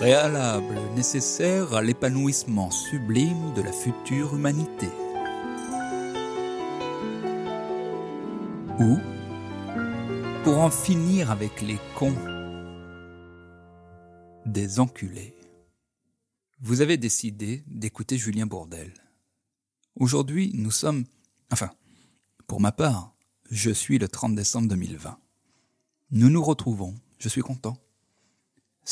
préalable nécessaire à l'épanouissement sublime de la future humanité. Ou, pour en finir avec les cons, des enculés. Vous avez décidé d'écouter Julien Bourdel. Aujourd'hui, nous sommes... Enfin, pour ma part, je suis le 30 décembre 2020. Nous nous retrouvons, je suis content.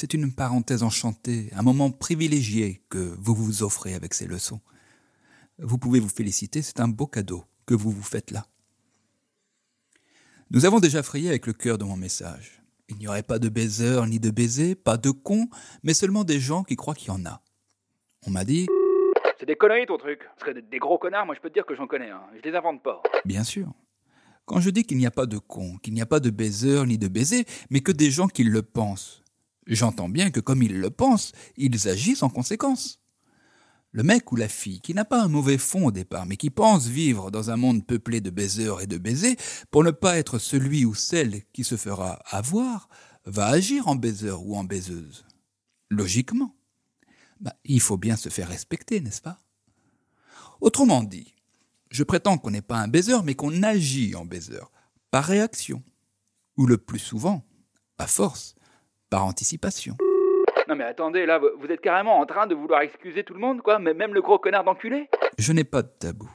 C'est une parenthèse enchantée, un moment privilégié que vous vous offrez avec ces leçons. Vous pouvez vous féliciter, c'est un beau cadeau que vous vous faites là. Nous avons déjà frayé avec le cœur de mon message. Il n'y aurait pas de baiseurs ni de baisers, pas de cons, mais seulement des gens qui croient qu'il y en a. On m'a dit C'est des conneries ton truc. Ce serait des gros connards, moi je peux te dire que j'en connais. Hein. Je les invente pas. Bien sûr. Quand je dis qu'il n'y a pas de cons, qu'il n'y a pas de baiseurs ni de baisers, mais que des gens qui le pensent, j'entends bien que comme ils le pensent, ils agissent en conséquence. Le mec ou la fille qui n'a pas un mauvais fond au départ, mais qui pense vivre dans un monde peuplé de baiseurs et de baisers, pour ne pas être celui ou celle qui se fera avoir, va agir en baiseur ou en baiseuse. Logiquement. Bah, il faut bien se faire respecter, n'est-ce pas? Autrement dit, je prétends qu'on n'est pas un baiseur, mais qu'on agit en baiseur, par réaction, ou le plus souvent, à force, par anticipation. Non mais attendez, là, vous êtes carrément en train de vouloir excuser tout le monde, quoi, mais même le gros connard d'enculé Je n'ai pas de tabou.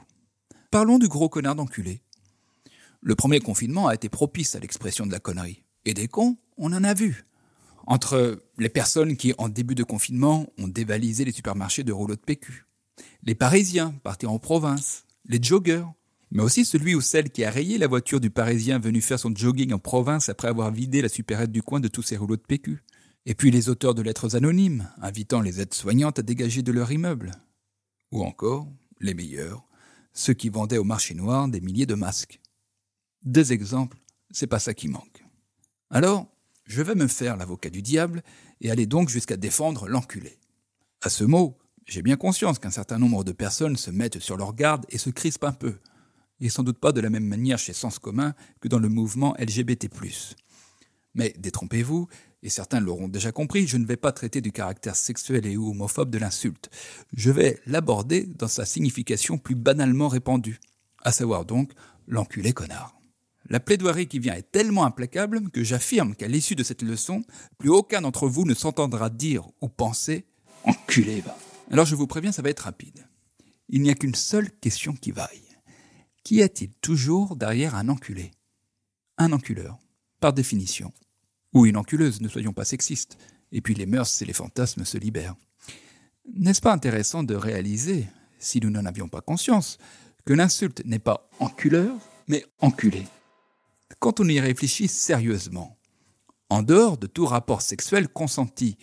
Parlons du gros connard d'enculé. Le premier confinement a été propice à l'expression de la connerie. Et des cons, on en a vu. Entre les personnes qui, en début de confinement, ont dévalisé les supermarchés de rouleaux de PQ, les Parisiens partis en province, les joggers, mais aussi celui ou celle qui a rayé la voiture du Parisien venu faire son jogging en province après avoir vidé la supérette du coin de tous ses rouleaux de PQ. Et puis les auteurs de lettres anonymes, invitant les aides-soignantes à dégager de leur immeuble. Ou encore, les meilleurs, ceux qui vendaient au marché noir des milliers de masques. Des exemples, c'est pas ça qui manque. Alors, je vais me faire l'avocat du diable et aller donc jusqu'à défendre l'enculé. À ce mot, j'ai bien conscience qu'un certain nombre de personnes se mettent sur leur garde et se crispent un peu, et sans doute pas de la même manière chez Sens commun que dans le mouvement LGBT. Mais détrompez-vous, et certains l'auront déjà compris, je ne vais pas traiter du caractère sexuel et homophobe de l'insulte. Je vais l'aborder dans sa signification plus banalement répandue, à savoir donc l'enculé connard. La plaidoirie qui vient est tellement implacable que j'affirme qu'à l'issue de cette leçon, plus aucun d'entre vous ne s'entendra dire ou penser enculé va. Alors je vous préviens, ça va être rapide. Il n'y a qu'une seule question qui vaille. Qu'y a-t-il toujours derrière un enculé? Un enculeur, par définition. Ou une enculeuse, ne soyons pas sexistes. Et puis les mœurs et les fantasmes se libèrent. N'est-ce pas intéressant de réaliser, si nous n'en avions pas conscience, que l'insulte n'est pas enculeur, mais enculé? Quand on y réfléchit sérieusement, en dehors de tout rapport sexuel consenti,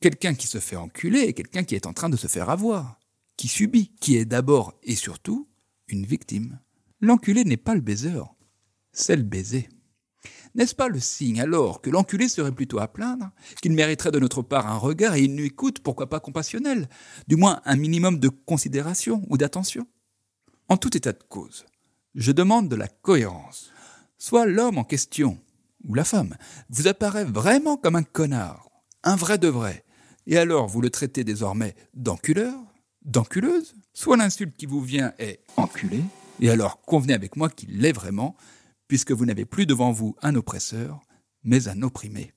quelqu'un qui se fait enculer est quelqu'un qui est en train de se faire avoir, qui subit, qui est d'abord et surtout une victime. L'enculé n'est pas le baiseur, c'est le baiser. N'est-ce pas le signe alors que l'enculé serait plutôt à plaindre, qu'il mériterait de notre part un regard et une écoute, pourquoi pas compassionnelle, du moins un minimum de considération ou d'attention? En tout état de cause, je demande de la cohérence. Soit l'homme en question, ou la femme, vous apparaît vraiment comme un connard, un vrai de vrai, et alors vous le traitez désormais d'enculeur, d'enculeuse, soit l'insulte qui vous vient est enculé, et alors convenez avec moi qu'il l'est vraiment, puisque vous n'avez plus devant vous un oppresseur, mais un opprimé.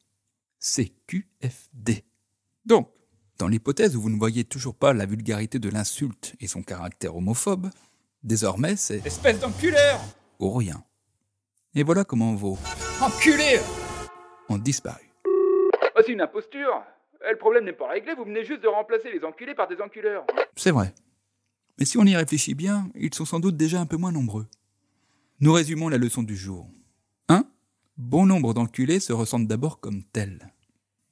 C'est QFD. Donc, dans l'hypothèse où vous ne voyez toujours pas la vulgarité de l'insulte et son caractère homophobe, désormais c'est Espèce d'enculeur ou rien. Et voilà comment vos Enculé ont disparu. Oh, c'est une imposture Le problème n'est pas réglé, vous venez juste de remplacer les enculés par des enculeurs. C'est vrai. Mais si on y réfléchit bien, ils sont sans doute déjà un peu moins nombreux. Nous résumons la leçon du jour. 1. Bon nombre d'enculés se ressentent d'abord comme tels.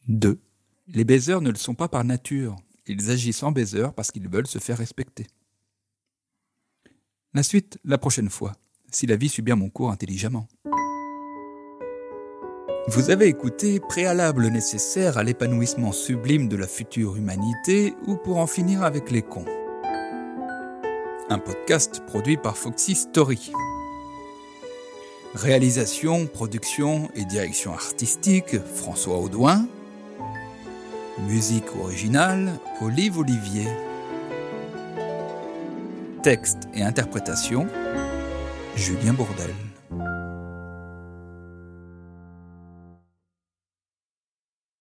2. Les baiseurs ne le sont pas par nature. Ils agissent en baiseurs parce qu'ils veulent se faire respecter. La suite, la prochaine fois, si la vie suit bien mon cours intelligemment. Vous avez écouté Préalable nécessaire à l'épanouissement sublime de la future humanité ou pour en finir avec les cons. Un podcast produit par Foxy Story. Réalisation, production et direction artistique François Audouin. Musique originale, Olive Olivier. Texte et interprétation, Julien Bourdel.